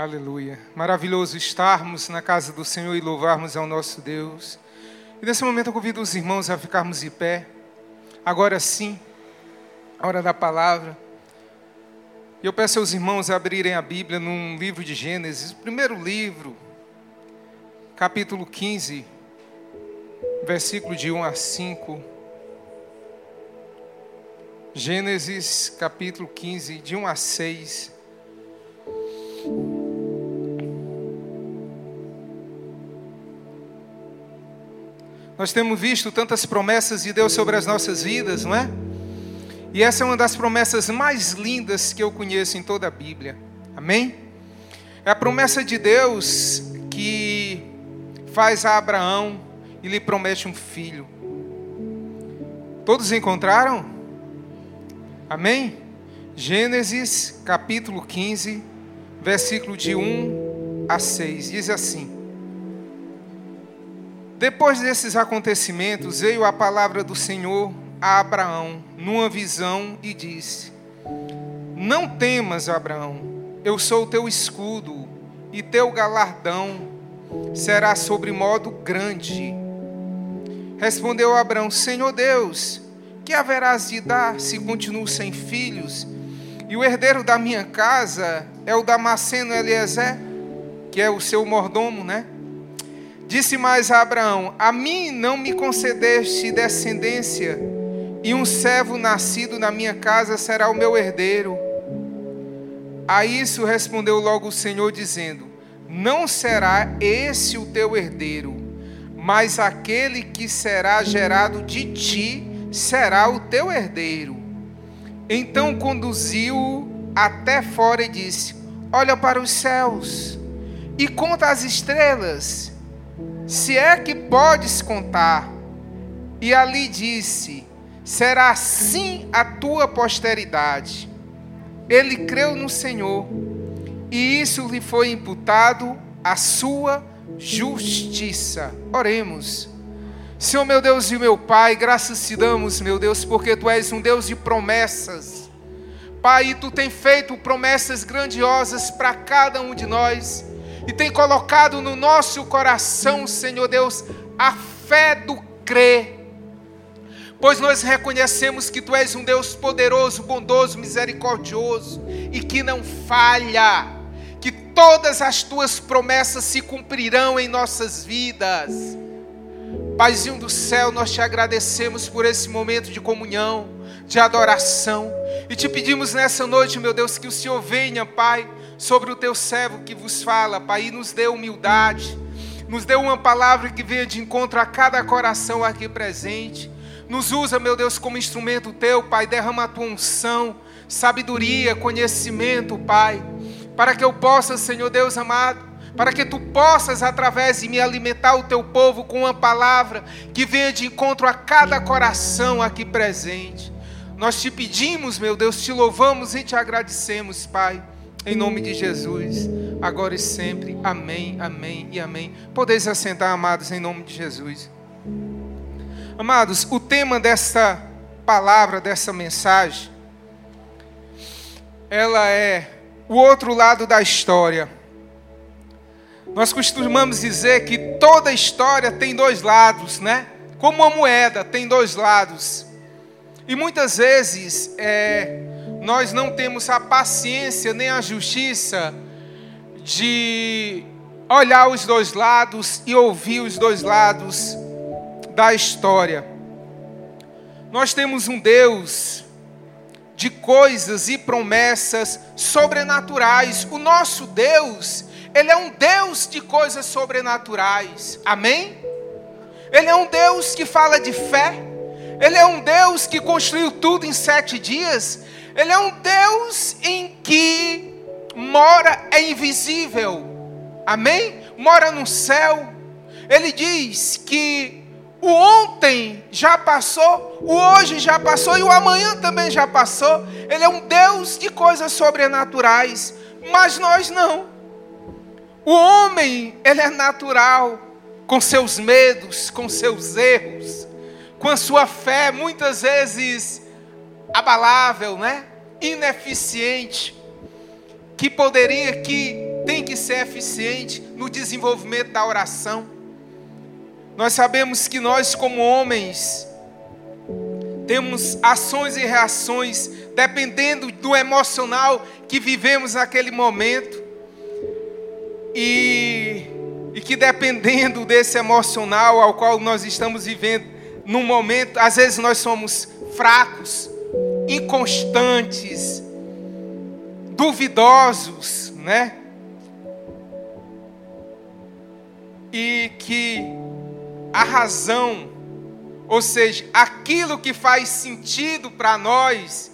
Aleluia. Maravilhoso estarmos na casa do Senhor e louvarmos ao nosso Deus. E nesse momento eu convido os irmãos a ficarmos de pé. Agora sim, a hora da palavra. E eu peço aos irmãos a abrirem a Bíblia num livro de Gênesis, primeiro livro, capítulo 15, versículo de 1 a 5. Gênesis, capítulo 15, de 1 a 6. Nós temos visto tantas promessas de Deus sobre as nossas vidas, não é? E essa é uma das promessas mais lindas que eu conheço em toda a Bíblia. Amém? É a promessa de Deus que faz a Abraão e lhe promete um filho. Todos encontraram? Amém? Gênesis capítulo 15, versículo de 1 a 6. Diz assim: depois desses acontecimentos, veio a palavra do Senhor a Abraão, numa visão, e disse: Não temas, Abraão, eu sou o teu escudo, e teu galardão será sobre modo grande. Respondeu Abraão: Senhor Deus, que haverás de dar se continuo sem filhos? E o herdeiro da minha casa é o Damasceno Eliezer, que é o seu mordomo, né? Disse mais a Abraão: A mim não me concedeste descendência, e um servo nascido na minha casa será o meu herdeiro. A isso respondeu logo o Senhor, dizendo: Não será esse o teu herdeiro, mas aquele que será gerado de ti será o teu herdeiro. Então conduziu-o até fora e disse: Olha para os céus e conta as estrelas se é que podes contar. E ali disse: será assim a tua posteridade. Ele creu no Senhor, e isso lhe foi imputado a sua justiça. Oremos. Senhor meu Deus e meu Pai, graças te damos, meu Deus, porque tu és um Deus de promessas. Pai, tu tem feito promessas grandiosas para cada um de nós e tem colocado no nosso coração, Senhor Deus, a fé do crer. Pois nós reconhecemos que Tu és um Deus poderoso, bondoso, misericordioso e que não falha, que todas as Tuas promessas se cumprirão em nossas vidas. Paizinho do céu, nós te agradecemos por esse momento de comunhão, de adoração, e te pedimos nessa noite, meu Deus, que o Senhor venha, Pai sobre o teu servo que vos fala, Pai, e nos dê humildade, nos dê uma palavra que venha de encontro a cada coração aqui presente. Nos usa, meu Deus, como instrumento teu, Pai, derrama a tua unção, sabedoria, conhecimento, Pai, para que eu possa, Senhor Deus amado, para que tu possas, através de me alimentar o teu povo com uma palavra que venha de encontro a cada coração aqui presente. Nós te pedimos, meu Deus, te louvamos e te agradecemos, Pai. Em nome de Jesus, agora e sempre. Amém, amém e amém. Podeis assentar, amados, em nome de Jesus. Amados, o tema desta palavra, dessa mensagem, ela é o outro lado da história. Nós costumamos dizer que toda história tem dois lados, né? Como uma moeda tem dois lados. E muitas vezes é, nós não temos a paciência nem a justiça de olhar os dois lados e ouvir os dois lados da história. Nós temos um Deus de coisas e promessas sobrenaturais. O nosso Deus, ele é um Deus de coisas sobrenaturais. Amém? Ele é um Deus que fala de fé. Ele é um Deus que construiu tudo em sete dias. Ele é um Deus em que mora é invisível. Amém? Mora no céu. Ele diz que o ontem já passou, o hoje já passou e o amanhã também já passou. Ele é um Deus de coisas sobrenaturais, mas nós não. O homem, ele é natural, com seus medos, com seus erros, com a sua fé muitas vezes abalável, né? Ineficiente, que poderia que tem que ser eficiente no desenvolvimento da oração. Nós sabemos que nós, como homens, temos ações e reações dependendo do emocional que vivemos naquele momento. E, e que dependendo desse emocional ao qual nós estamos vivendo no momento, às vezes nós somos fracos, inconstantes, duvidosos, né? E que a razão, ou seja, aquilo que faz sentido para nós,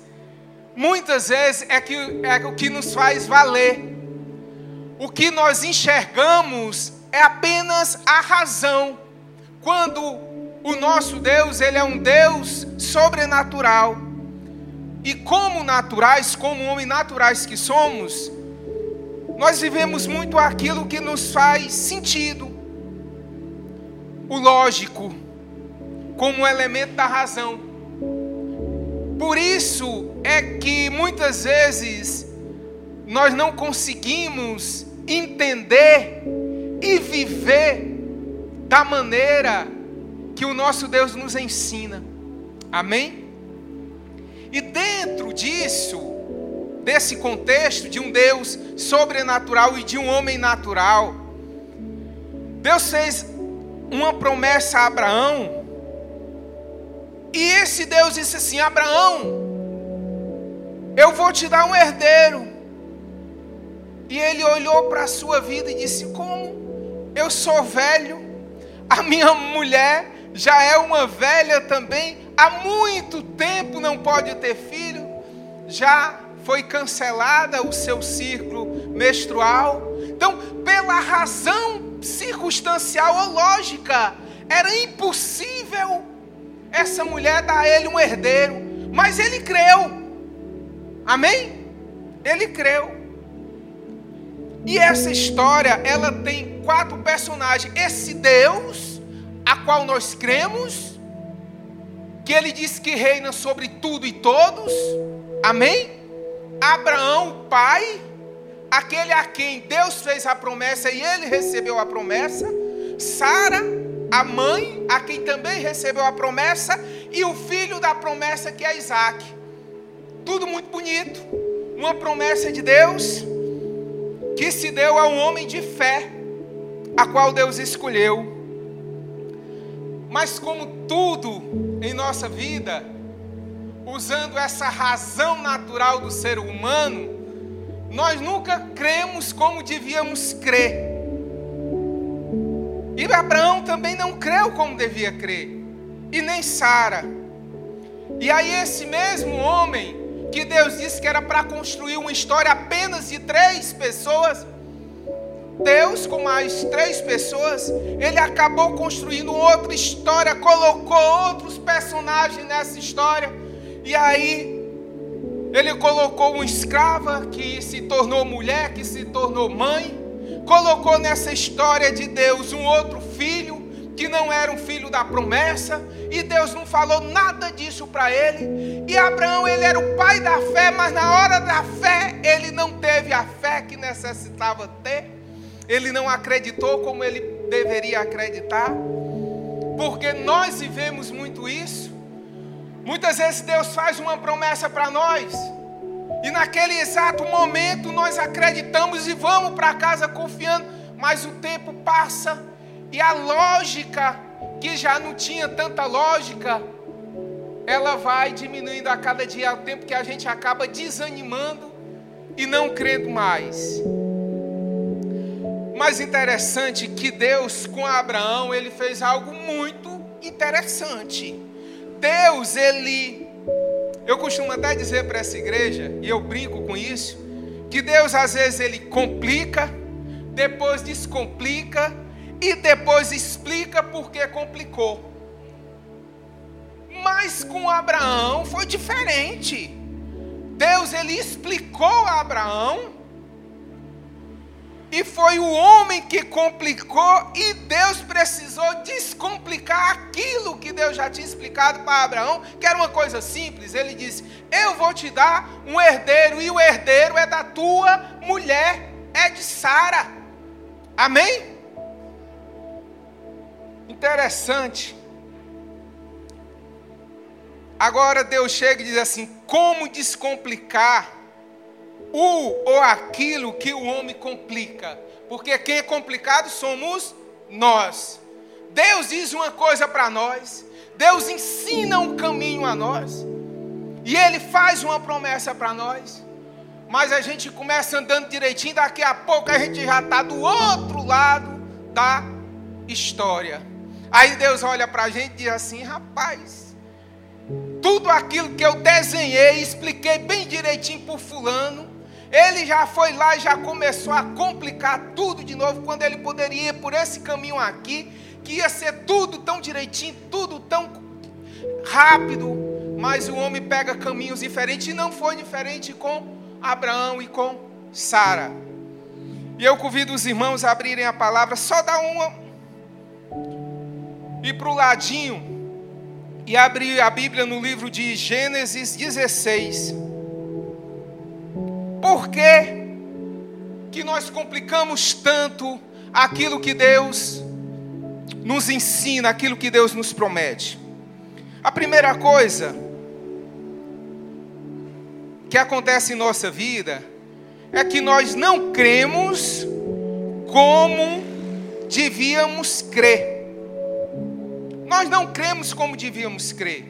muitas vezes é, que, é o que nos faz valer. O que nós enxergamos é apenas a razão. Quando o nosso Deus, ele é um Deus sobrenatural. E como naturais, como homens naturais que somos, nós vivemos muito aquilo que nos faz sentido o lógico como elemento da razão. Por isso é que muitas vezes nós não conseguimos entender e viver da maneira que o nosso Deus nos ensina. Amém? E dentro disso, desse contexto de um Deus sobrenatural e de um homem natural, Deus fez uma promessa a Abraão. E esse Deus disse assim: Abraão, eu vou te dar um herdeiro. E ele olhou para a sua vida e disse: Como? Eu sou velho, a minha mulher já é uma velha também, há muito tempo não pode ter filho, já foi cancelada o seu ciclo menstrual. Então, pela razão circunstancial ou lógica. Era impossível essa mulher dar a ele um herdeiro. Mas ele creu. Amém? Ele creu. E essa história, ela tem quatro personagens. Esse Deus, a qual nós cremos, que ele diz que reina sobre tudo e todos. Amém? Abraão, pai, aquele a quem Deus fez a promessa e ele recebeu a promessa, Sara, a mãe, a quem também recebeu a promessa, e o filho da promessa que é Isaac. Tudo muito bonito, uma promessa de Deus que se deu a um homem de fé, a qual Deus escolheu. Mas como tudo em nossa vida, usando essa razão natural do ser humano, nós nunca cremos como devíamos crer. E Abraão também não creu como devia crer, e nem Sara. E aí, esse mesmo homem, que Deus disse que era para construir uma história apenas de três pessoas, Deus, com mais três pessoas, ele acabou construindo outra história, colocou outros personagens nessa história, e aí ele colocou uma escrava que se tornou mulher, que se tornou mãe. Colocou nessa história de Deus um outro filho que não era um filho da promessa, e Deus não falou nada disso para ele. E Abraão, ele era o pai da fé, mas na hora da fé, ele não teve a fé que necessitava ter. Ele não acreditou como ele deveria acreditar. Porque nós vivemos muito isso. Muitas vezes Deus faz uma promessa para nós, e naquele exato momento nós acreditamos e vamos para casa confiando, mas o tempo passa e a lógica, que já não tinha tanta lógica, ela vai diminuindo a cada dia, ao tempo que a gente acaba desanimando e não crendo mais. Mas interessante que Deus com Abraão, ele fez algo muito interessante. Deus, ele. Eu costumo até dizer para essa igreja, e eu brinco com isso, que Deus às vezes ele complica, depois descomplica e depois explica porque complicou. Mas com Abraão foi diferente. Deus ele explicou a Abraão e foi o homem que complicou, e Deus precisou descomplicar aquilo que Deus já tinha explicado para Abraão, que era uma coisa simples. Ele disse: Eu vou te dar um herdeiro, e o herdeiro é da tua mulher, é de Sara. Amém? Interessante. Agora Deus chega e diz assim: como descomplicar o ou aquilo que o homem complica? Porque quem é complicado somos nós. Deus diz uma coisa para nós, Deus ensina um caminho a nós, e Ele faz uma promessa para nós, mas a gente começa andando direitinho, daqui a pouco a gente já está do outro lado da história. Aí Deus olha para a gente e diz assim: rapaz, tudo aquilo que eu desenhei, expliquei bem direitinho para Fulano, ele já foi lá e já começou a complicar tudo de novo, quando ele poderia ir por esse caminho aqui que ia ser tudo tão direitinho, tudo tão rápido, mas o homem pega caminhos diferentes e não foi diferente com Abraão e com Sara. E eu convido os irmãos a abrirem a palavra, só dá uma e para o ladinho e abrir a Bíblia no livro de Gênesis 16. Por que, que nós complicamos tanto aquilo que Deus nos ensina aquilo que Deus nos promete. A primeira coisa que acontece em nossa vida é que nós não cremos como devíamos crer. Nós não cremos como devíamos crer.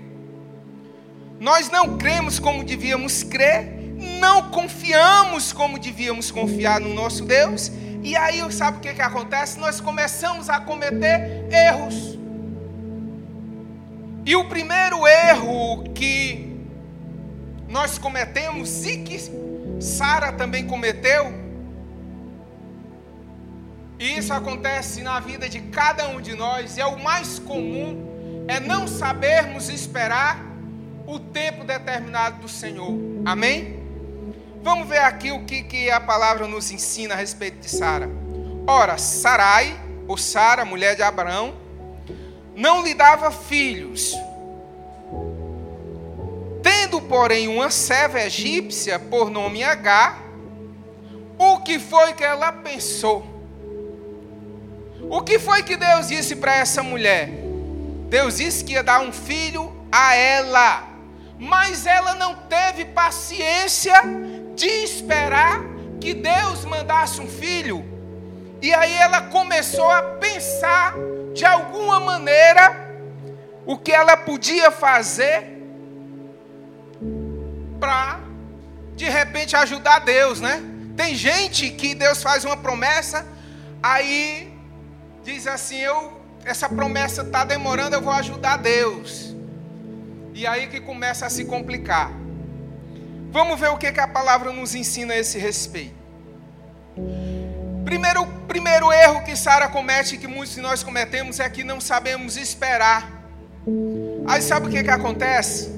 Nós não cremos como devíamos crer, não confiamos como devíamos confiar no nosso Deus e aí, sabe o que, que acontece? Nós começamos a cometer erros. E o primeiro erro que nós cometemos e que Sara também cometeu, e isso acontece na vida de cada um de nós, e é o mais comum, é não sabermos esperar o tempo determinado do Senhor. Amém? Vamos ver aqui o que, que a palavra nos ensina a respeito de Sara. Ora, Sarai, ou Sara, mulher de Abraão, não lhe dava filhos. Tendo, porém, uma serva egípcia por nome H, o que foi que ela pensou? O que foi que Deus disse para essa mulher? Deus disse que ia dar um filho a ela, mas ela não teve paciência de esperar que Deus mandasse um filho. E aí ela começou a pensar de alguma maneira o que ela podia fazer para de repente ajudar Deus, né? Tem gente que Deus faz uma promessa, aí diz assim: "Eu essa promessa está demorando, eu vou ajudar Deus". E aí que começa a se complicar. Vamos ver o que, que a palavra nos ensina a esse respeito. Primeiro, primeiro erro que Sara comete, que muitos de nós cometemos, é que não sabemos esperar. Aí sabe o que, que acontece?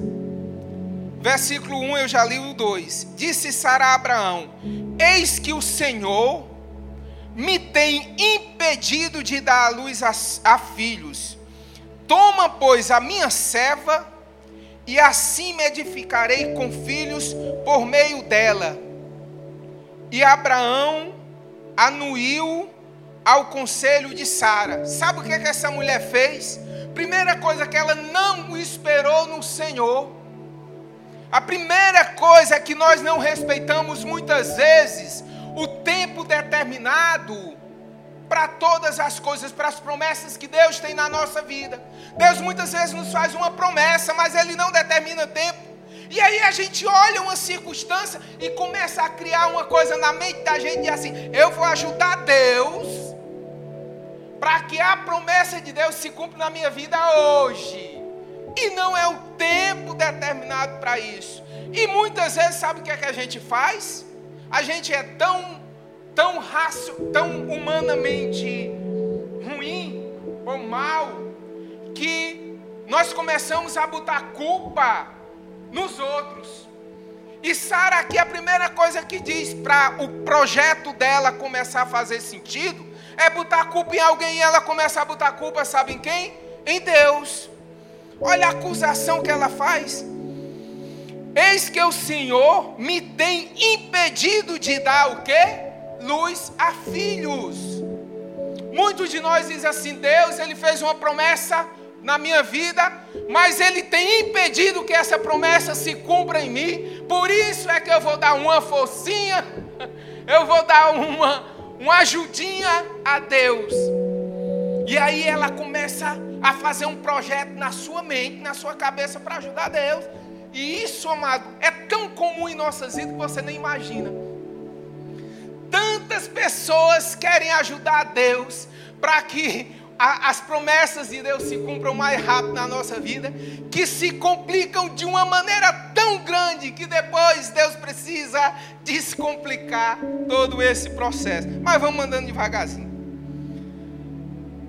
Versículo 1, eu já li o 2. Disse Sara a Abraão: Eis que o Senhor me tem impedido de dar a luz a, a filhos. Toma, pois, a minha serva e assim me edificarei com filhos por meio dela. E Abraão anuiu ao conselho de Sara. Sabe o que, é que essa mulher fez? Primeira coisa que ela não esperou no Senhor. A primeira coisa é que nós não respeitamos muitas vezes o tempo determinado para todas as coisas, para as promessas que Deus tem na nossa vida. Deus muitas vezes nos faz uma promessa, mas Ele não determina tempo. E aí a gente olha uma circunstância e começa a criar uma coisa na mente da gente e assim, eu vou ajudar Deus para que a promessa de Deus se cumpra na minha vida hoje. E não é o tempo determinado para isso. E muitas vezes, sabe o que, é que a gente faz? A gente é tão tão, racio, tão humanamente ruim ou mal, que nós começamos a botar culpa nos outros. E Sara aqui a primeira coisa que diz para o projeto dela começar a fazer sentido é botar culpa em alguém e ela começa a botar culpa, sabe em quem? Em Deus. Olha a acusação que ela faz. Eis que o Senhor me tem impedido de dar o quê? Luz a filhos. Muitos de nós dizem assim: Deus, Ele fez uma promessa na minha vida, mas Ele tem impedido que essa promessa se cumpra em mim. Por isso é que eu vou dar uma forcinha, eu vou dar uma, uma ajudinha a Deus. E aí ela começa a fazer um projeto na sua mente, na sua cabeça para ajudar Deus. E isso, amado, é tão comum em nossas vidas que você nem imagina. Tantas pessoas querem ajudar a Deus para que a, as promessas de Deus se cumpram mais rápido na nossa vida, que se complicam de uma maneira tão grande que depois Deus precisa descomplicar todo esse processo. Mas vamos andando devagarzinho.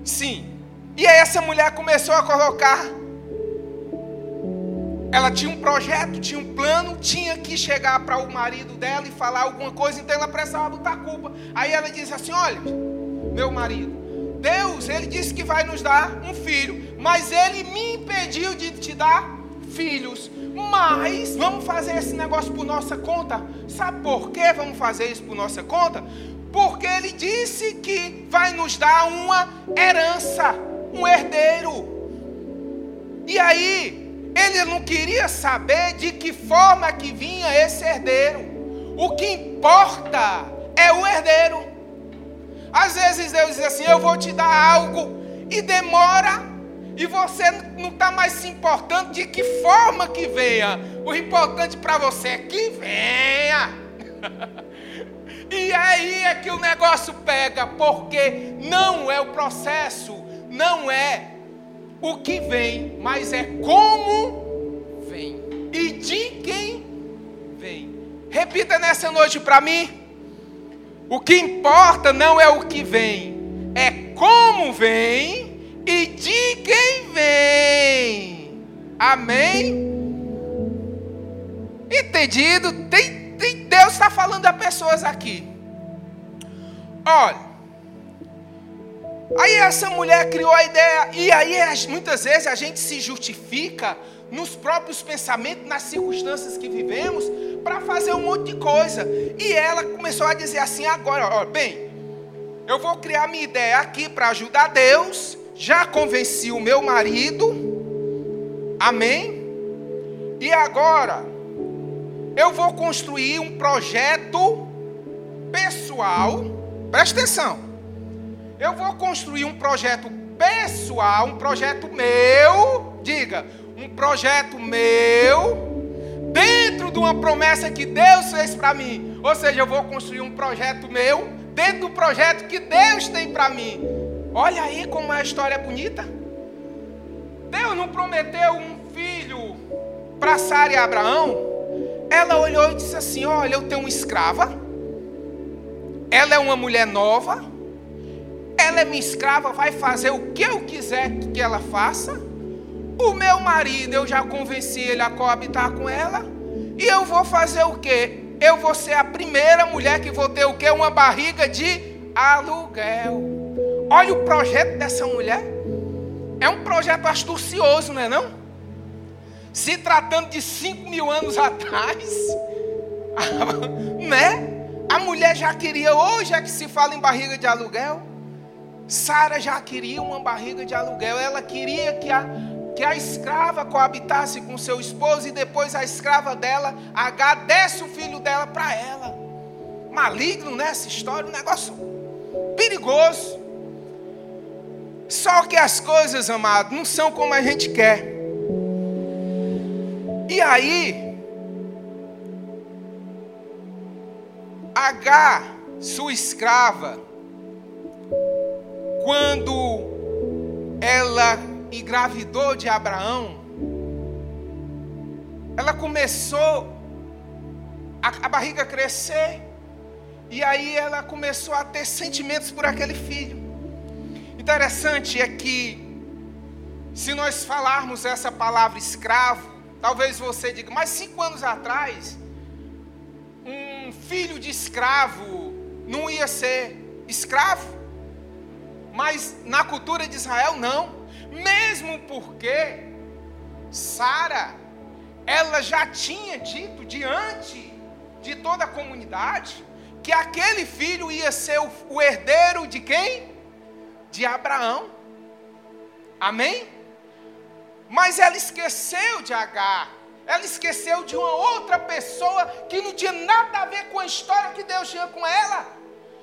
Sim. E aí essa mulher começou a colocar ela tinha um projeto, tinha um plano, tinha que chegar para o marido dela e falar alguma coisa, então ela precisava botar culpa. Aí ela disse assim: Olha, meu marido, Deus, ele disse que vai nos dar um filho, mas ele me impediu de te dar filhos. Mas vamos fazer esse negócio por nossa conta. Sabe por que vamos fazer isso por nossa conta? Porque ele disse que vai nos dar uma herança, um herdeiro. E aí, ele não queria saber de que forma que vinha esse herdeiro. O que importa é o herdeiro. Às vezes Deus diz assim: Eu vou te dar algo, e demora, e você não está mais se importando de que forma que venha. O importante para você é que venha. e aí é que o negócio pega, porque não é o processo, não é o que vem, mas é como vem e de quem vem. Repita nessa noite para mim. O que importa não é o que vem, é como vem e de quem vem. Amém? Entendido? Tem, tem, Deus está falando a pessoas aqui. Olha. Aí essa mulher criou a ideia, e aí muitas vezes a gente se justifica nos próprios pensamentos, nas circunstâncias que vivemos, para fazer um monte de coisa. E ela começou a dizer assim: agora, ó, bem, eu vou criar minha ideia aqui para ajudar Deus. Já convenci o meu marido, amém? E agora, eu vou construir um projeto pessoal, presta atenção. Eu vou construir um projeto pessoal, um projeto meu, diga, um projeto meu, dentro de uma promessa que Deus fez para mim. Ou seja, eu vou construir um projeto meu, dentro do projeto que Deus tem para mim. Olha aí como a história é bonita. Deus não prometeu um filho para Sara e Abraão. Ela olhou e disse assim: Olha, eu tenho uma escrava. Ela é uma mulher nova. Ela é minha escrava, vai fazer o que eu quiser que ela faça. O meu marido, eu já convenci ele a coabitar com ela. E eu vou fazer o quê? Eu vou ser a primeira mulher que vou ter o quê? Uma barriga de aluguel. Olha o projeto dessa mulher. É um projeto astucioso, não é não? Se tratando de 5 mil anos atrás, né? A mulher já queria, hoje é que se fala em barriga de aluguel. Sara já queria uma barriga de aluguel. Ela queria que a, que a escrava coabitasse com seu esposo e depois a escrava dela, H, desse o filho dela para ela. Maligno nessa história, um negócio perigoso. Só que as coisas, amado, não são como a gente quer. E aí, H, sua escrava, quando ela engravidou de Abraão, ela começou a, a barriga crescer, e aí ela começou a ter sentimentos por aquele filho. Interessante é que, se nós falarmos essa palavra escravo, talvez você diga, mas cinco anos atrás, um filho de escravo não ia ser escravo? Mas na cultura de Israel, não. Mesmo porque Sara, ela já tinha dito diante de toda a comunidade que aquele filho ia ser o, herdeiro de quem? De Abraão. Amém? Mas ela esqueceu de Agar. Ela esqueceu de uma outra pessoa que não tinha nada a ver com a história que Deus tinha com ela.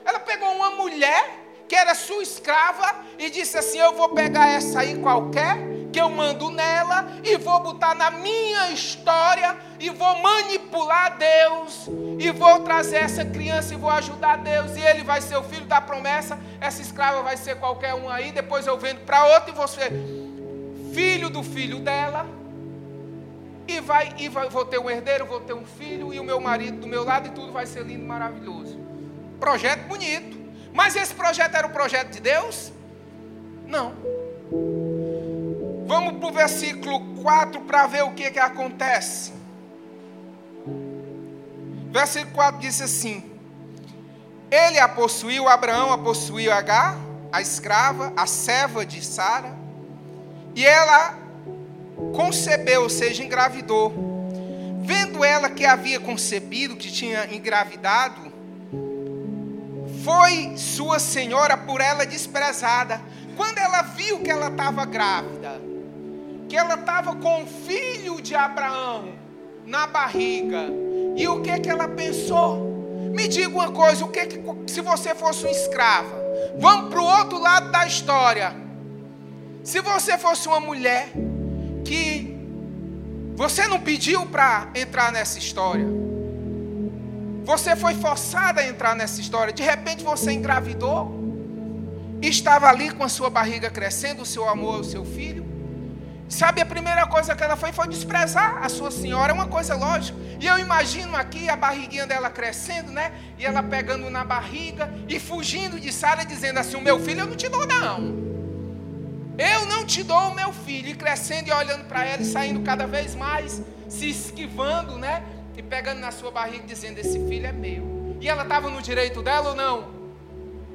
Ela pegou uma mulher que era sua escrava e disse assim: Eu vou pegar essa aí qualquer, que eu mando nela, e vou botar na minha história, e vou manipular Deus, e vou trazer essa criança e vou ajudar Deus, e ele vai ser o filho da promessa. Essa escrava vai ser qualquer um aí, depois eu vendo para outro, e você, filho do filho dela. E vai, e vai, vou ter um herdeiro, vou ter um filho e o meu marido do meu lado, e tudo vai ser lindo maravilhoso. Projeto bonito. Mas esse projeto era o projeto de Deus? Não. Vamos para o versículo 4 para ver o que, que acontece. Versículo 4 diz assim: Ele a possuiu, Abraão a possuiu H, a escrava, a serva de Sara, e ela concebeu, ou seja, engravidou. Vendo ela que havia concebido, que tinha engravidado, foi sua senhora por ela desprezada. Quando ela viu que ela estava grávida, que ela estava com o filho de Abraão na barriga, e o que que ela pensou? Me diga uma coisa, o que, que se você fosse uma escrava? Vamos para o outro lado da história. Se você fosse uma mulher que você não pediu para entrar nessa história, você foi forçada a entrar nessa história. De repente você engravidou. Estava ali com a sua barriga crescendo, o seu amor ao seu filho. Sabe, a primeira coisa que ela fez foi desprezar a sua senhora, é uma coisa lógica. E eu imagino aqui a barriguinha dela crescendo, né? E ela pegando na barriga e fugindo de Sara, dizendo assim: O meu filho eu não te dou, não. Eu não te dou o meu filho. E crescendo e olhando para ela e saindo cada vez mais, se esquivando, né? E pegando na sua barriga dizendo: Esse filho é meu. E ela estava no direito dela ou não?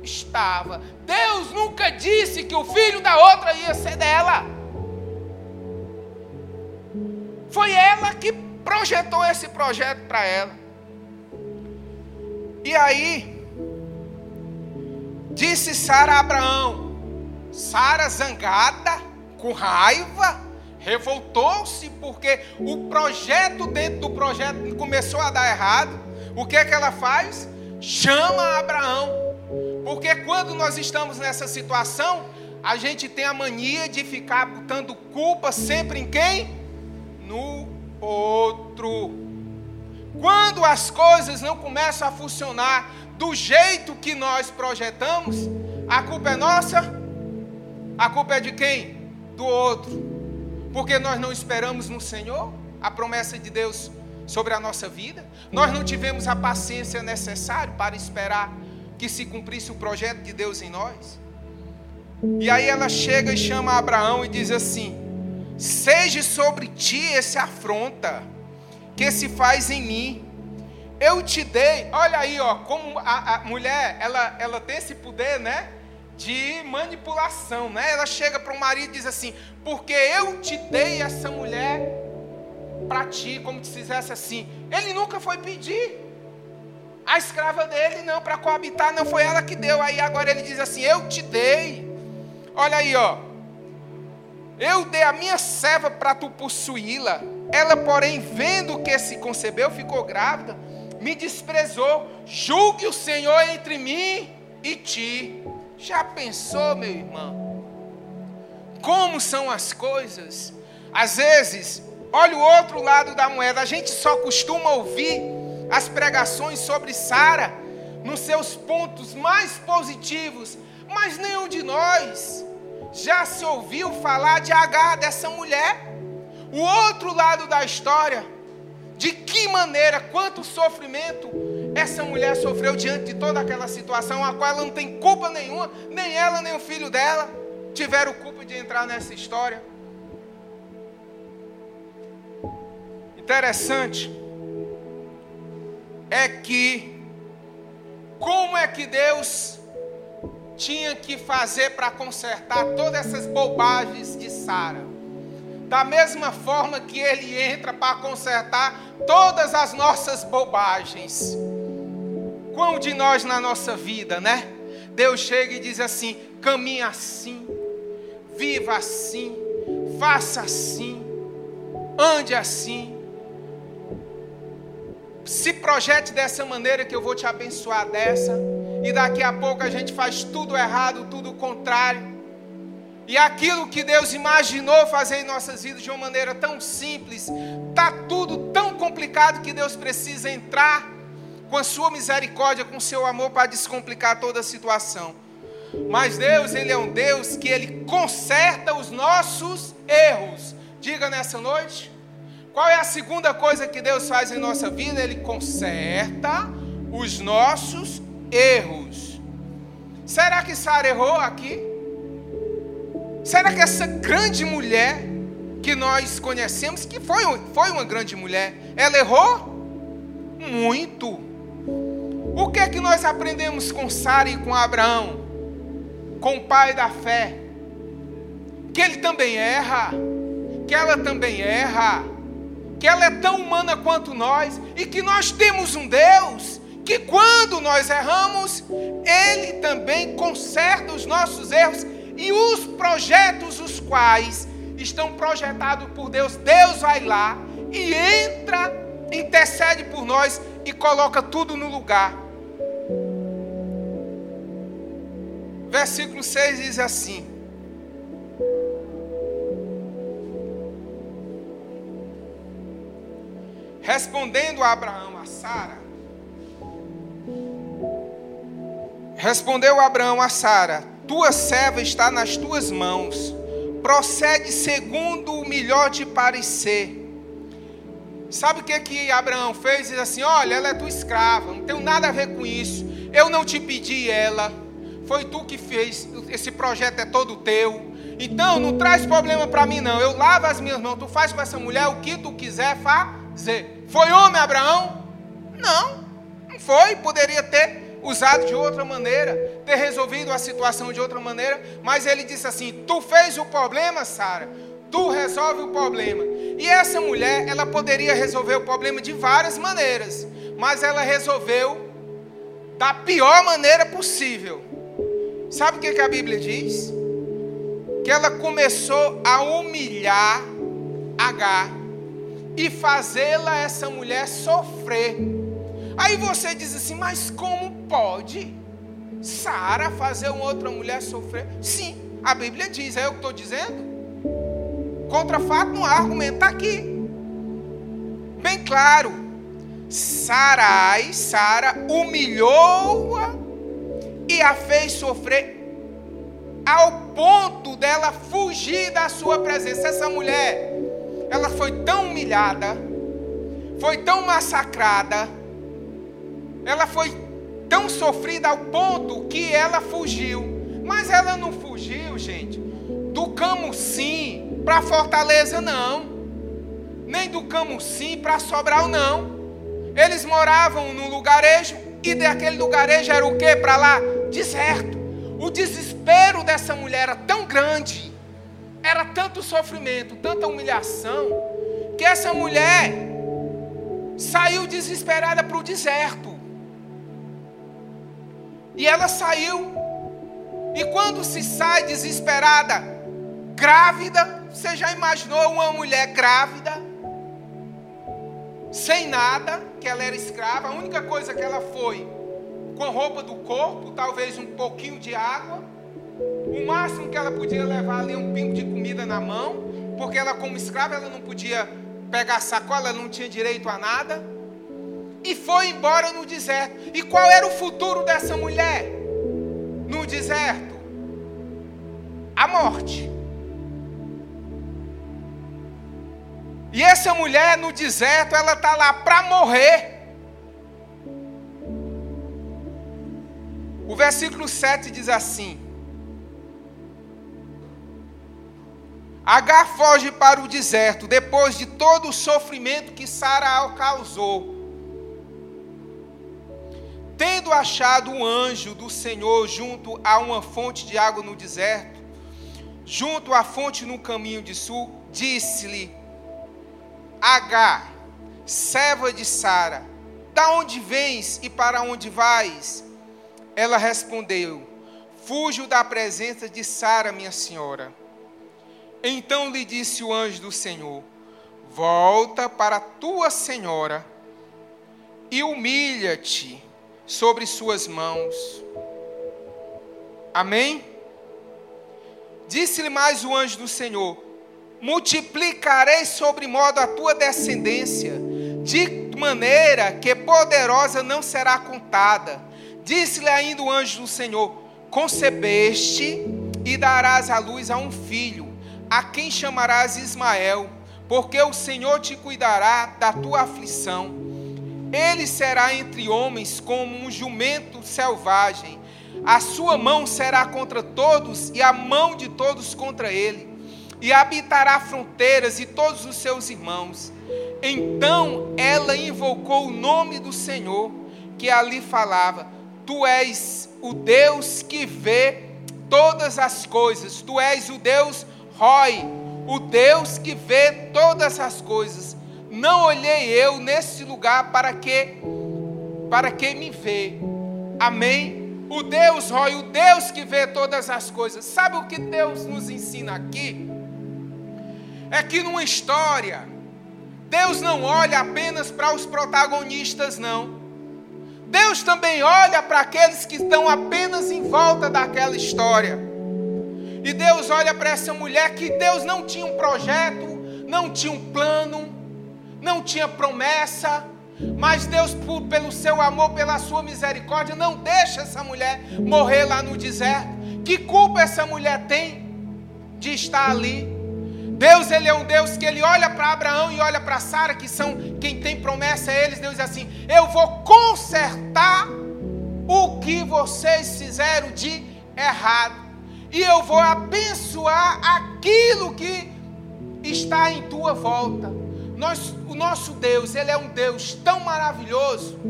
Estava. Deus nunca disse que o filho da outra ia ser dela. Foi ela que projetou esse projeto para ela. E aí, disse Sara a Abraão, Sara zangada, com raiva, revoltou-se porque o projeto dentro do projeto começou a dar errado. O que é que ela faz? Chama Abraão. Porque quando nós estamos nessa situação, a gente tem a mania de ficar botando culpa sempre em quem? No outro. Quando as coisas não começam a funcionar do jeito que nós projetamos, a culpa é nossa? A culpa é de quem? Do outro porque nós não esperamos no Senhor a promessa de Deus sobre a nossa vida, nós não tivemos a paciência necessária para esperar que se cumprisse o projeto de Deus em nós. E aí ela chega e chama Abraão e diz assim: Seja sobre ti esse afronta que se faz em mim. Eu te dei, olha aí, ó, como a, a mulher, ela, ela tem esse poder, né? De manipulação, né? Ela chega para o marido e diz assim: Porque eu te dei essa mulher para ti, como se fizesse assim. Ele nunca foi pedir. A escrava dele, não, para coabitar, não foi ela que deu. Aí agora ele diz assim: Eu te dei. Olha aí, ó. Eu dei a minha serva para tu possuí-la. Ela, porém, vendo que se concebeu, ficou grávida, me desprezou. Julgue o Senhor entre mim e ti. Já pensou, meu irmão? Como são as coisas? Às vezes, olha o outro lado da moeda. A gente só costuma ouvir as pregações sobre Sara nos seus pontos mais positivos, mas nenhum de nós já se ouviu falar de Agar, dessa mulher. O outro lado da história, de que maneira, quanto sofrimento essa mulher sofreu diante de toda aquela situação, a qual ela não tem culpa nenhuma, nem ela, nem o filho dela tiveram culpa de entrar nessa história. Interessante é que, como é que Deus tinha que fazer para consertar todas essas bobagens de Sara? Da mesma forma que Ele entra para consertar todas as nossas bobagens. Quão de nós na nossa vida, né? Deus chega e diz assim: caminhe assim, viva assim, faça assim, ande assim. Se projete dessa maneira que eu vou te abençoar dessa. E daqui a pouco a gente faz tudo errado, tudo contrário. E aquilo que Deus imaginou fazer em nossas vidas de uma maneira tão simples, tá tudo tão complicado que Deus precisa entrar com a sua misericórdia, com o seu amor para descomplicar toda a situação. Mas Deus, ele é um Deus que ele conserta os nossos erros. Diga nessa noite, qual é a segunda coisa que Deus faz em nossa vida? Ele conserta os nossos erros. Será que Sara errou aqui? Será que essa grande mulher que nós conhecemos, que foi, foi uma grande mulher, ela errou? Muito. O que é que nós aprendemos com Sara e com Abraão? Com o pai da fé? Que ele também erra, que ela também erra, que ela é tão humana quanto nós e que nós temos um Deus que quando nós erramos, ele também conserta os nossos erros e os projetos os quais estão projetados por Deus, Deus vai lá e entra, intercede por nós e coloca tudo no lugar. Versículo 6 diz assim: Respondendo a Abraão a Sara, respondeu Abraão a Sara: tua serva está nas tuas mãos. Procede segundo o melhor te parecer. Sabe o que que Abraão fez? Diz assim: Olha, ela é tua escrava, não tenho nada a ver com isso. Eu não te pedi ela, foi tu que fez. Esse projeto é todo teu. Então não traz problema para mim, não. Eu lavo as minhas mãos. Tu faz com essa mulher o que tu quiser fazer. Foi homem, Abraão? Não, não foi. Poderia ter usado de outra maneira, ter resolvido a situação de outra maneira, mas ele disse assim: Tu fez o problema, Sara, tu resolve o problema. E essa mulher, ela poderia resolver o problema de várias maneiras, mas ela resolveu da pior maneira possível. Sabe o que, a Bíblia diz? Que ela começou a humilhar H e fazê-la, essa mulher, sofrer Aí você diz assim, mas como pode Sara fazer uma outra mulher sofrer? Sim, a Bíblia diz, é eu que estou dizendo? Contra fato não há argumento, está aqui. Bem claro. Sarai, Sara humilhou-a e a fez sofrer ao ponto dela fugir da sua presença. Essa mulher, ela foi tão humilhada, foi tão massacrada, ela foi tão sofrida ao ponto que ela fugiu. Mas ela não fugiu, gente, do Camusim para Fortaleza, não. Nem do Camusim para Sobral, não. Eles moravam no lugarejo e daquele lugarejo era o que para lá? Deserto. O desespero dessa mulher era tão grande, era tanto sofrimento, tanta humilhação, que essa mulher saiu desesperada para o deserto. E ela saiu. E quando se sai desesperada, grávida, você já imaginou uma mulher grávida, sem nada, que ela era escrava, a única coisa que ela foi com roupa do corpo, talvez um pouquinho de água, o máximo que ela podia levar ali um pingo de comida na mão, porque ela como escrava ela não podia pegar sacola, ela não tinha direito a nada e foi embora no deserto. E qual era o futuro dessa mulher no deserto? A morte. E essa mulher no deserto, ela está lá para morrer. O versículo 7 diz assim: Agar foge para o deserto, depois de todo o sofrimento que Sara causou. Tendo achado um anjo do Senhor junto a uma fonte de água no deserto, junto à fonte no caminho de sul, disse-lhe: H, serva de Sara, Da onde vens e para onde vais? Ela respondeu: Fujo da presença de Sara, minha senhora. Então lhe disse o anjo do Senhor: Volta para tua senhora e humilha-te sobre suas mãos. Amém? Disse-lhe mais o anjo do Senhor: Multiplicarei sobre modo a tua descendência, de maneira que poderosa não será contada. Disse-lhe ainda o anjo do Senhor: Concebeste e darás à luz a um filho, a quem chamarás Ismael, porque o Senhor te cuidará da tua aflição. Ele será entre homens como um jumento selvagem. A sua mão será contra todos e a mão de todos contra ele. E habitará fronteiras e todos os seus irmãos. Então ela invocou o nome do Senhor, que ali falava: Tu és o Deus que vê todas as coisas. Tu és o Deus Roy, o Deus que vê todas as coisas. Não olhei eu nesse lugar para que para que me vê. Amém. O Deus Roy, o Deus que vê todas as coisas. Sabe o que Deus nos ensina aqui? É que numa história Deus não olha apenas para os protagonistas, não. Deus também olha para aqueles que estão apenas em volta daquela história. E Deus olha para essa mulher que Deus não tinha um projeto, não tinha um plano, não tinha promessa, mas Deus, pelo seu amor, pela sua misericórdia, não deixa essa mulher morrer lá no deserto. Que culpa essa mulher tem de estar ali? Deus, ele é um Deus que ele olha para Abraão e olha para Sara, que são quem tem promessa a eles. Deus diz assim: Eu vou consertar o que vocês fizeram de errado, e eu vou abençoar aquilo que está em tua volta. Nós, o nosso Deus, ele é um Deus tão maravilhoso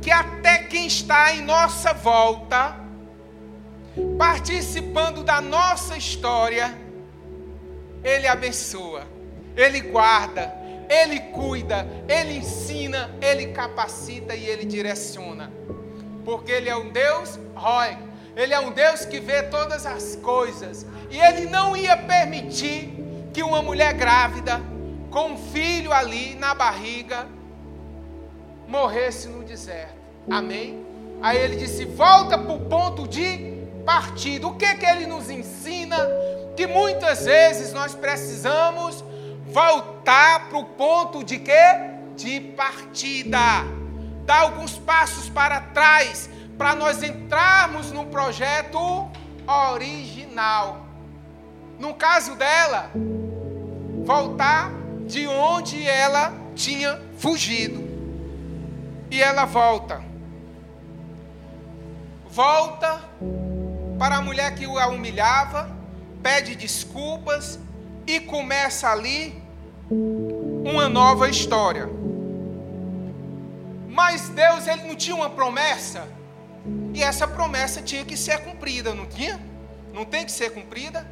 que até quem está em nossa volta, participando da nossa história, ele abençoa, Ele guarda, Ele cuida, Ele ensina, Ele capacita e Ele direciona. Porque Ele é um Deus, Roy, Ele é um Deus que vê todas as coisas. E Ele não ia permitir que uma mulher grávida, com um filho ali na barriga, morresse no deserto. Amém? Aí ele disse: volta para o ponto de partida. O que, que ele nos ensina? Que muitas vezes nós precisamos voltar para o ponto de quê? De partida. Dar alguns passos para trás para nós entrarmos no projeto original. No caso dela, voltar de onde ela tinha fugido. E ela volta. Volta para a mulher que a humilhava pede desculpas e começa ali uma nova história. Mas Deus ele não tinha uma promessa e essa promessa tinha que ser cumprida, não tinha? Não tem que ser cumprida?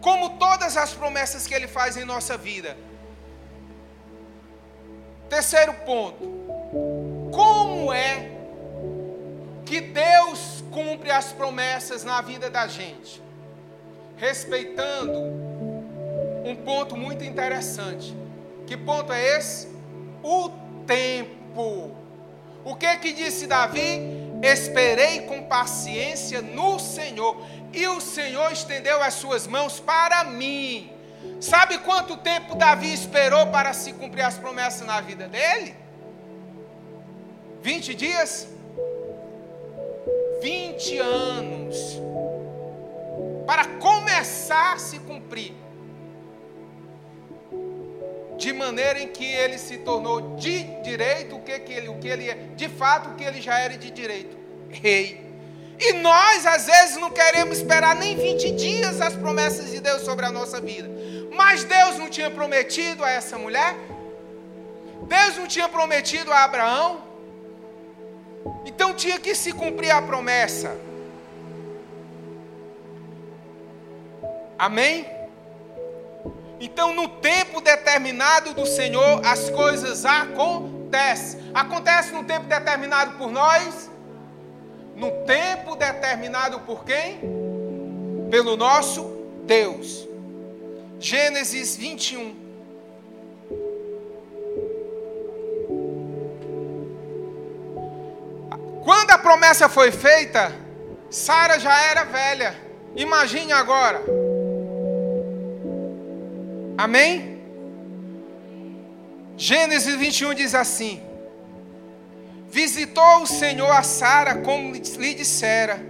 Como todas as promessas que ele faz em nossa vida. Terceiro ponto. Como é que Deus cumpre as promessas na vida da gente? Respeitando um ponto muito interessante. Que ponto é esse? O tempo. O que que disse Davi? Esperei com paciência no Senhor, e o Senhor estendeu as suas mãos para mim. Sabe quanto tempo Davi esperou para se cumprir as promessas na vida dele? 20 dias? 20 anos para começar a se cumprir. De maneira em que ele se tornou de direito o que, que ele, o que ele é, de fato o que ele já era de direito, rei. E nós às vezes não queremos esperar nem 20 dias as promessas de Deus sobre a nossa vida. Mas Deus não tinha prometido a essa mulher? Deus não tinha prometido a Abraão? Então tinha que se cumprir a promessa. Amém? Então, no tempo determinado do Senhor, as coisas acontecem. acontece? No tempo determinado por nós? No tempo determinado por quem? Pelo nosso Deus. Gênesis 21. Quando a promessa foi feita, Sara já era velha. Imagine agora. Amém? Gênesis 21 diz assim: Visitou o Senhor a Sara como lhe dissera,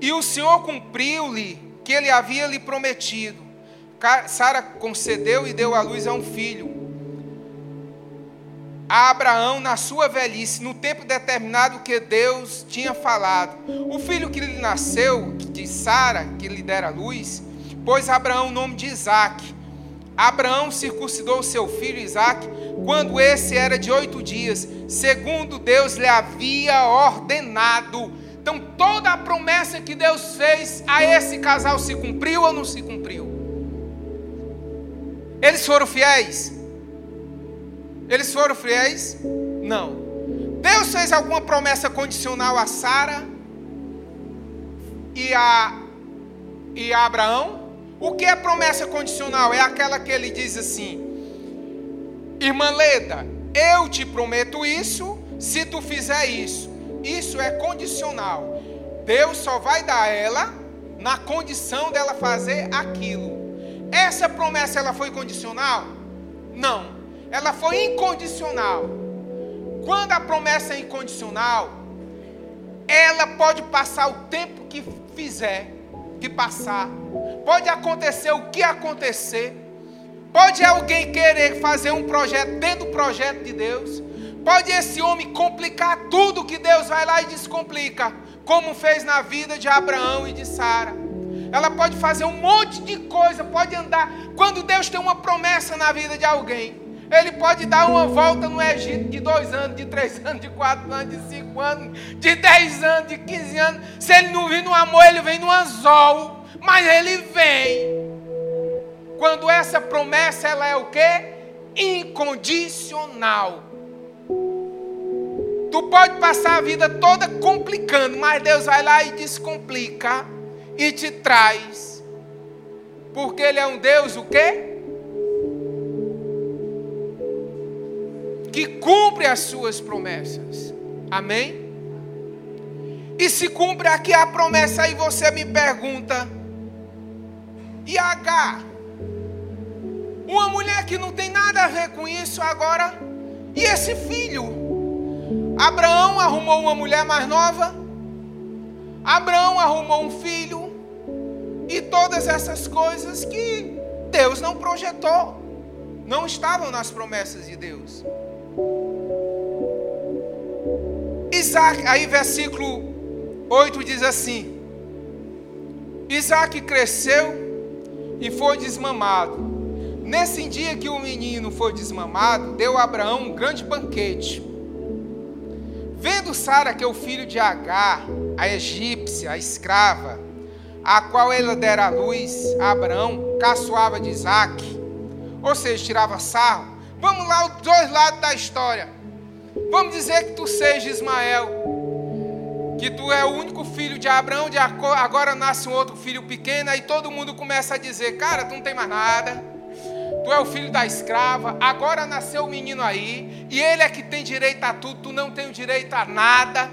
e o Senhor cumpriu-lhe que ele havia lhe prometido. Sara concedeu e deu à luz a um filho a Abraão na sua velhice, no tempo determinado que Deus tinha falado. O filho que lhe nasceu, de Sara, que lhe dera luz, pôs Abraão o nome de Isaac. Abraão circuncidou seu filho Isaac quando esse era de oito dias, segundo Deus lhe havia ordenado. Então, toda a promessa que Deus fez a esse casal se cumpriu ou não se cumpriu? Eles foram fiéis? Eles foram fiéis? Não. Deus fez alguma promessa condicional a Sara e a, e a Abraão? O que é promessa condicional? É aquela que ele diz assim: Irmã Leda, eu te prometo isso se tu fizer isso. Isso é condicional. Deus só vai dar a ela na condição dela fazer aquilo. Essa promessa ela foi condicional? Não ela foi incondicional. Quando a promessa é incondicional, ela pode passar o tempo que fizer, que passar. Pode acontecer o que acontecer. Pode alguém querer fazer um projeto dentro do projeto de Deus. Pode esse homem complicar tudo que Deus vai lá e descomplica, como fez na vida de Abraão e de Sara. Ela pode fazer um monte de coisa, pode andar. Quando Deus tem uma promessa na vida de alguém, ele pode dar uma volta no Egito de dois anos, de três anos, de quatro anos, de cinco anos, de dez anos, de quinze anos. Se ele não vir no amor, ele vem no anzol. Mas ele vem. Quando essa promessa ela é o quê? Incondicional. Tu pode passar a vida toda complicando, mas Deus vai lá e descomplica e te traz. Porque ele é um Deus o quê? que cumpre as suas promessas. Amém? E se cumpre aqui a promessa, aí você me pergunta: e H? Uma mulher que não tem nada a ver com isso agora, e esse filho? Abraão arrumou uma mulher mais nova, Abraão arrumou um filho, e todas essas coisas que Deus não projetou, não estavam nas promessas de Deus. Isaac, aí versículo 8 diz assim: Isaac cresceu e foi desmamado. Nesse dia que o menino foi desmamado, deu a Abraão um grande banquete. Vendo Sara que é o filho de Agar, a egípcia, a escrava, a qual ela dera a luz a Abraão, caçoava de Isaac, ou seja, tirava sarro. Vamos lá, os dois lados da história. Vamos dizer que tu seja Ismael, que tu é o único filho de Abraão, de agora nasce um outro filho pequeno, e todo mundo começa a dizer: Cara, tu não tem mais nada, tu é o filho da escrava, agora nasceu o um menino aí, e ele é que tem direito a tudo, tu não tem direito a nada.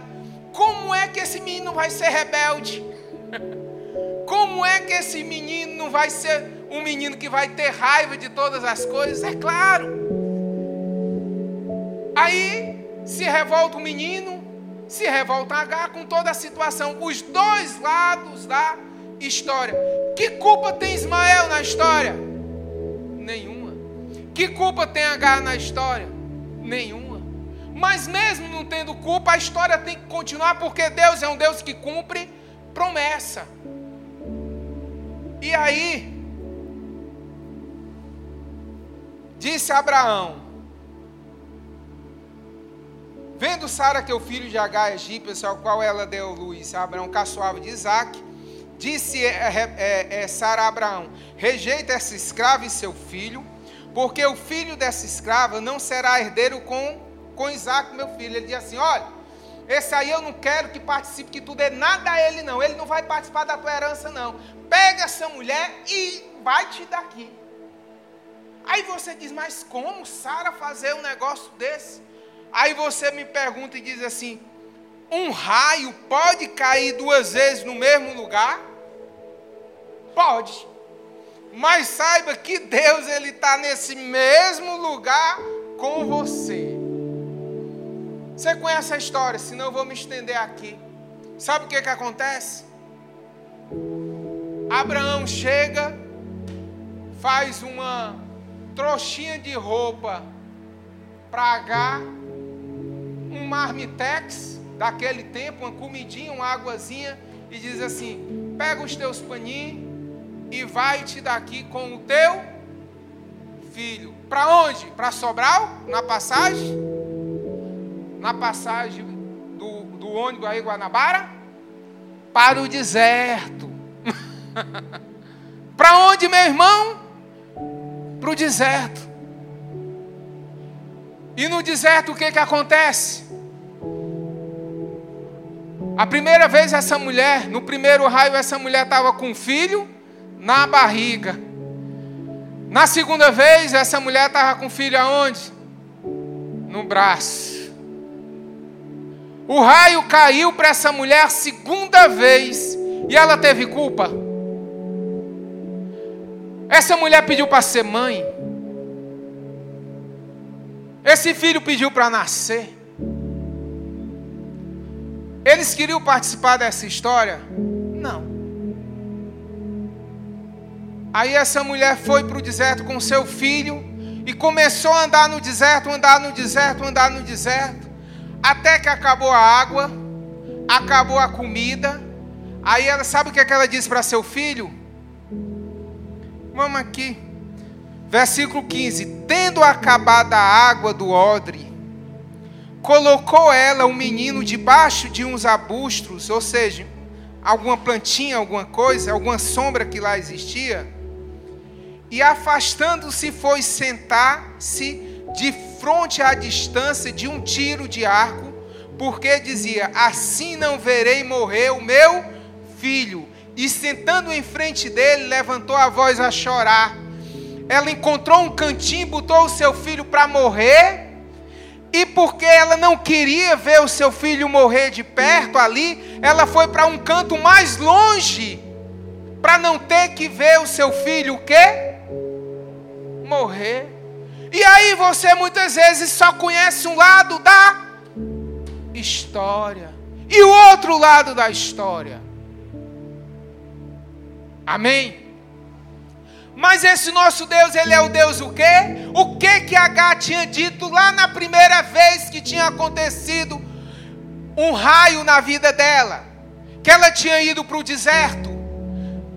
Como é que esse menino vai ser rebelde? Como é que esse menino não vai ser um menino que vai ter raiva de todas as coisas? É claro. Aí se revolta o menino, se revolta H com toda a situação, os dois lados da história. Que culpa tem Ismael na história? Nenhuma. Que culpa tem H na história? Nenhuma. Mas mesmo não tendo culpa, a história tem que continuar porque Deus é um Deus que cumpre promessa. E aí, disse Abraão: Vendo Sara que o filho de Agar egípcio, ao qual ela deu luz, Abraão caçoava de Isaac, disse é, é, é, Sara a Abraão: Rejeita essa escrava e seu filho, porque o filho dessa escrava não será herdeiro com com Isaac, meu filho. Ele diz assim: olha, esse aí eu não quero que participe, que tu dê nada a ele, não. Ele não vai participar da tua herança, não. Pega essa mulher e vai-te daqui. Aí você diz, mas como Sara fazer um negócio desse? Aí você me pergunta e diz assim: um raio pode cair duas vezes no mesmo lugar? Pode. Mas saiba que Deus ele está nesse mesmo lugar com você. Você conhece a história, senão eu vou me estender aqui. Sabe o que, que acontece? Abraão chega, faz uma trouxinha de roupa para H, um marmitex daquele tempo, uma comidinha, uma águazinha, e diz assim: pega os teus paninhos e vai-te daqui com o teu filho. Para onde? Para Sobral? Na passagem? Na passagem do, do ônibus aí, Guanabara? Para o deserto. Para onde, meu irmão? Para o deserto. E no deserto o que, que acontece? A primeira vez essa mulher, no primeiro raio, essa mulher estava com um filho na barriga. Na segunda vez, essa mulher estava com o filho aonde? No braço. O raio caiu para essa mulher segunda vez e ela teve culpa. Essa mulher pediu para ser mãe. Esse filho pediu para nascer. Eles queriam participar dessa história? Não. Aí essa mulher foi para o deserto com seu filho e começou a andar no deserto, andar no deserto, andar no deserto, até que acabou a água, acabou a comida. Aí ela sabe o que, é que ela disse para seu filho? Vamos aqui. Versículo 15: Tendo acabado a água do odre, colocou ela o menino debaixo de uns arbustos, ou seja, alguma plantinha, alguma coisa, alguma sombra que lá existia e afastando-se foi sentar-se de frente à distância de um tiro de arco, porque dizia: Assim não verei morrer o meu filho. E sentando em frente dele, levantou a voz a chorar. Ela encontrou um cantinho, botou o seu filho para morrer. E porque ela não queria ver o seu filho morrer de perto ali, ela foi para um canto mais longe, para não ter que ver o seu filho o quê? morrer. E aí você muitas vezes só conhece um lado da história e o outro lado da história. Amém? Mas esse nosso Deus, ele é o Deus o quê? O que que H tinha dito lá na primeira vez que tinha acontecido um raio na vida dela? Que ela tinha ido para o deserto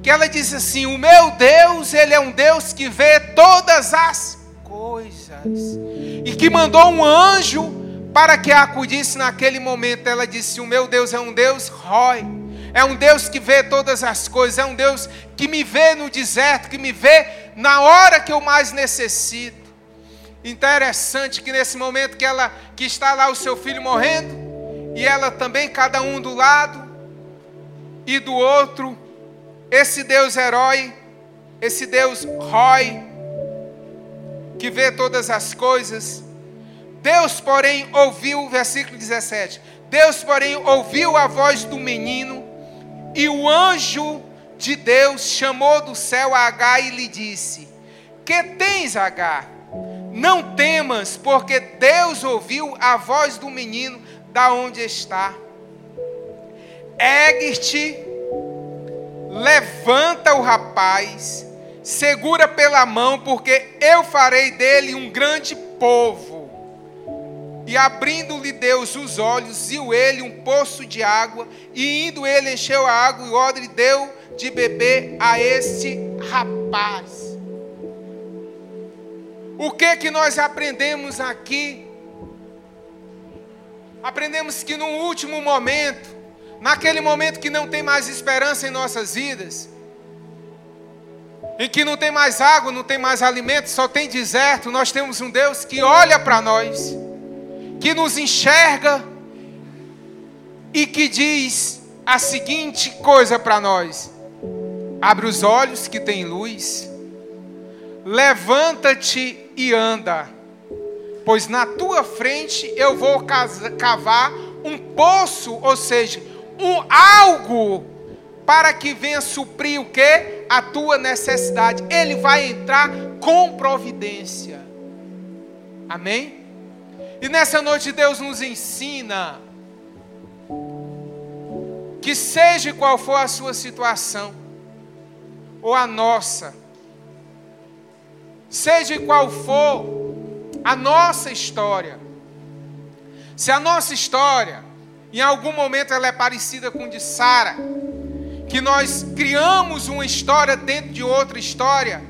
que ela disse assim: O meu Deus, Ele é um Deus que vê todas as coisas, e que mandou um anjo para que a acudisse naquele momento. Ela disse: O meu Deus é um Deus rói, é um Deus que vê todas as coisas, é um Deus que me vê no deserto, que me vê na hora que eu mais necessito. Interessante que nesse momento que ela que está lá o seu filho morrendo, e ela também, cada um do lado e do outro, esse Deus herói, esse Deus rói, que vê todas as coisas. Deus, porém, ouviu, versículo 17: Deus, porém, ouviu a voz do menino, e o anjo de Deus chamou do céu a Agar e lhe disse: Que tens, Agar? Não temas, porque Deus ouviu a voz do menino da onde está. Ergue-te levanta o rapaz, segura pela mão, porque eu farei dele um grande povo. E abrindo-lhe Deus os olhos, viu ele um poço de água, e indo ele encheu a água, e o odre deu de beber a este rapaz. O que que nós aprendemos aqui? Aprendemos que no último momento, naquele momento que não tem mais esperança em nossas vidas, em que não tem mais água, não tem mais alimento, só tem deserto, nós temos um Deus que olha para nós, que nos enxerga e que diz a seguinte coisa para nós: abre os olhos que tem luz, levanta-te e anda, pois na tua frente eu vou cavar um poço, ou seja, um algo para que venha suprir o que? A tua necessidade. Ele vai entrar com providência. Amém? E nessa noite Deus nos ensina que seja qual for a sua situação, ou a nossa, seja qual for a nossa história, se a nossa história, em algum momento ela é parecida com de Sara, que nós criamos uma história dentro de outra história,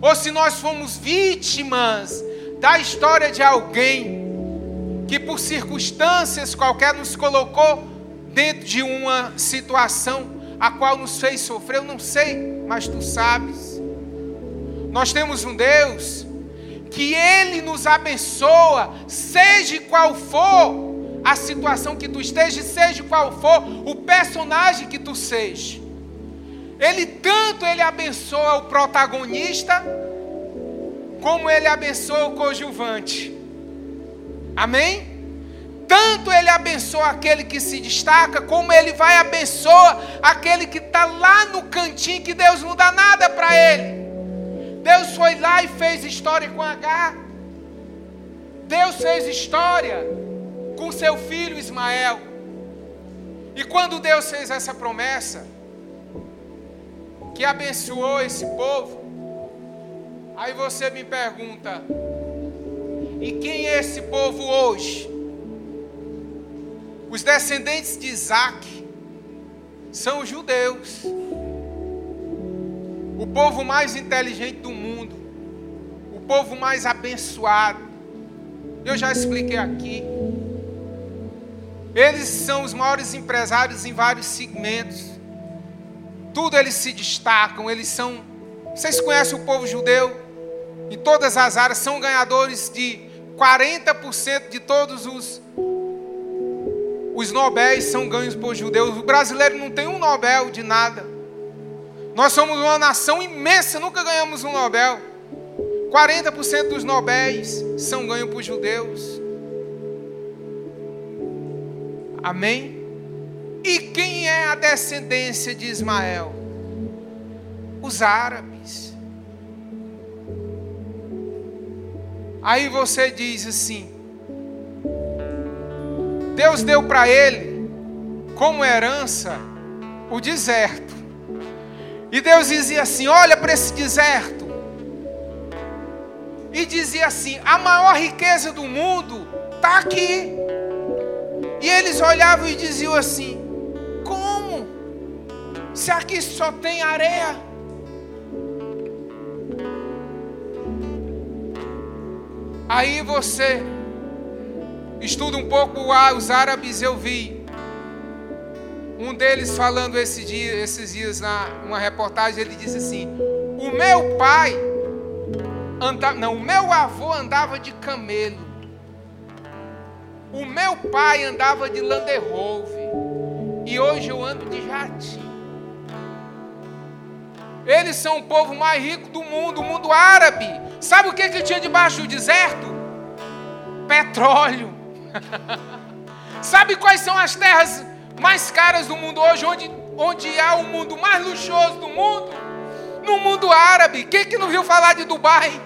ou se nós fomos vítimas da história de alguém que por circunstâncias qualquer nos colocou dentro de uma situação a qual nos fez sofrer, eu não sei, mas tu sabes. Nós temos um Deus que Ele nos abençoa, seja qual for a situação que tu esteja, seja qual for o personagem que tu seja. Ele tanto ele abençoa o protagonista, como ele abençoa o coadjuvante. Amém? Tanto ele abençoa aquele que se destaca, como ele vai abençoar aquele que está lá no cantinho, que Deus não dá nada para ele. Deus foi lá e fez história com H. Deus fez história com seu filho Ismael. E quando Deus fez essa promessa, que abençoou esse povo, aí você me pergunta: e quem é esse povo hoje? Os descendentes de Isaac são judeus, o povo mais inteligente do mundo, o povo mais abençoado. Eu já expliquei aqui. Eles são os maiores empresários em vários segmentos. Tudo eles se destacam, eles são. Vocês conhecem o povo judeu? Em todas as áreas são ganhadores de 40% de todos os os Nobéis são ganhos por judeus. O brasileiro não tem um Nobel de nada. Nós somos uma nação imensa, nunca ganhamos um Nobel. 40% dos Nobéis são ganhos por judeus. Amém? E quem é a descendência de Ismael? Os árabes. Aí você diz assim: Deus deu para ele, como herança, o deserto. E Deus dizia assim: Olha para esse deserto. E dizia assim: A maior riqueza do mundo está aqui. E eles olhavam e diziam assim: Como? Se aqui só tem areia. Aí você estuda um pouco os árabes, eu vi um deles falando esse dia, esses dias na uma reportagem, ele disse assim: "O meu pai não, o meu avô andava de camelo. O meu pai andava de Land Rover e hoje eu ando de jatinho. Eles são o povo mais rico do mundo, o mundo árabe. Sabe o que, que tinha debaixo do deserto? Petróleo. Sabe quais são as terras mais caras do mundo hoje? Onde, onde há o mundo mais luxuoso do mundo? No mundo árabe. Quem que não viu falar de Dubai?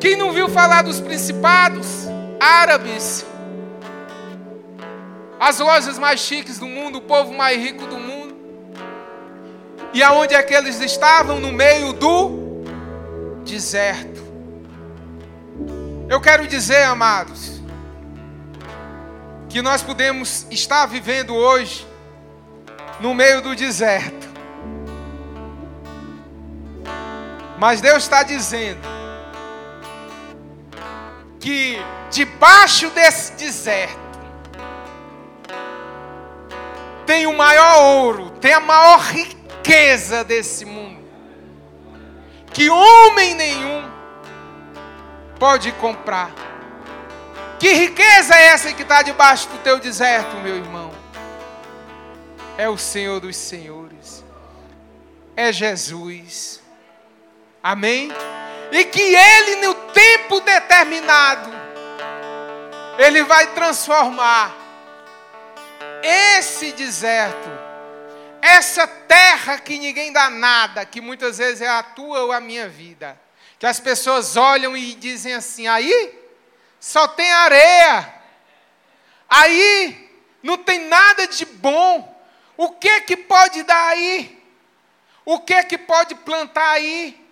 Quem não viu falar dos principados? árabes, as lojas mais chiques do mundo, o povo mais rico do mundo. E aonde é que eles estavam? No meio do deserto. Eu quero dizer, amados, que nós podemos estar vivendo hoje no meio do deserto. Mas Deus está dizendo que debaixo desse deserto tem o maior ouro, tem a maior riqueza desse mundo, que homem nenhum pode comprar. Que riqueza é essa que está debaixo do teu deserto, meu irmão? É o Senhor dos Senhores, é Jesus. Amém? E que Ele, no tempo determinado, Ele vai transformar esse deserto, essa terra que ninguém dá nada, que muitas vezes é a tua ou a minha vida, que as pessoas olham e dizem assim: aí só tem areia, aí não tem nada de bom, o que que pode dar aí? O que que pode plantar aí?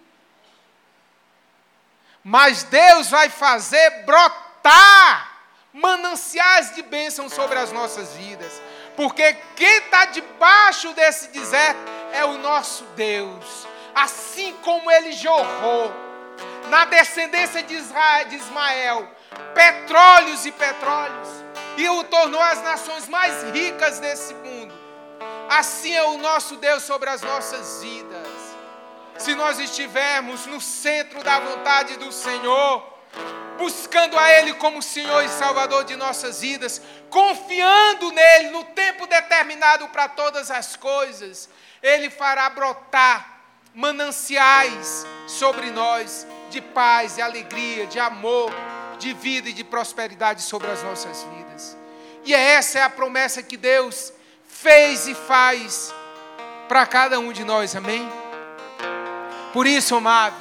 Mas Deus vai fazer brotar mananciais de bênção sobre as nossas vidas. Porque quem está debaixo desse deserto é o nosso Deus. Assim como ele jorrou na descendência de, Israel, de Ismael petróleos e petróleos e o tornou as nações mais ricas desse mundo. Assim é o nosso Deus sobre as nossas vidas. Se nós estivermos no centro da vontade do Senhor, buscando a Ele como Senhor e Salvador de nossas vidas, confiando nele no tempo determinado para todas as coisas, Ele fará brotar mananciais sobre nós de paz, de alegria, de amor, de vida e de prosperidade sobre as nossas vidas. E essa é a promessa que Deus fez e faz para cada um de nós, amém? Por isso, amados,